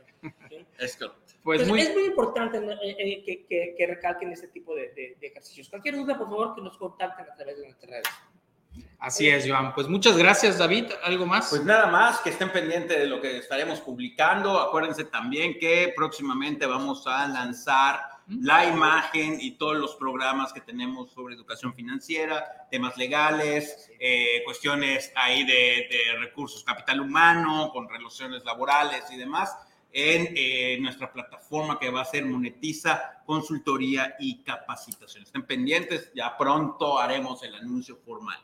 Es correcto. Pues Pues muy, Es muy importante ¿no? Eh, eh, que, que, que recalquen este tipo de, de- de ejercicios. Cualquier duda, por favor, que nos contacten a través de nuestras redes. así es, Joan. Pues muchas gracias, David. ¿Algo más? Pues nada más, que estén pendientes de lo que estaremos publicando. Acuérdense también que próximamente vamos a lanzar la imagen y todos los programas que tenemos sobre educación financiera, temas legales, eh, cuestiones ahí de, de recursos, capital humano, con relaciones laborales y demás, en eh, nuestra plataforma que va a ser Monetiza, Consultoría y Capacitación. Estén pendientes, ya pronto haremos el anuncio formal.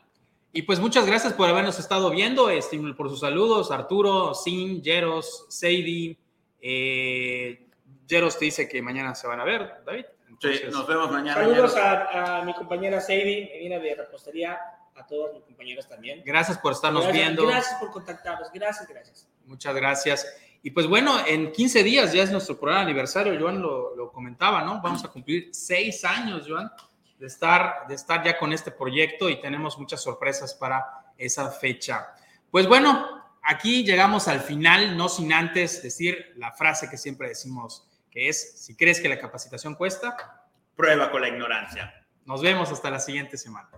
Y pues muchas gracias por habernos estado viendo, este, por sus saludos, Arturo, Sin, Jeros, Seidi. Eh, Jeros te dice que mañana se van a ver, David. Sí, Entonces, nos vemos mañana. Saludos a, a mi compañera Sadie, Medina de Repostería, a todos mis compañeros también. Gracias por estarnos gracias, viendo. Gracias por contactarnos. Gracias, gracias. Muchas gracias. Y pues bueno, en 15 días ya es nuestro programa aniversario, Joan lo, lo comentaba, ¿no? Vamos a cumplir seis años, Joan, de estar, de estar ya con este proyecto y tenemos muchas sorpresas para esa fecha. Pues bueno, aquí llegamos al final, no sin antes decir la frase que siempre decimos, que es, si crees que la capacitación cuesta, Prueba con la ignorancia. nos vemos hasta la siguiente semana.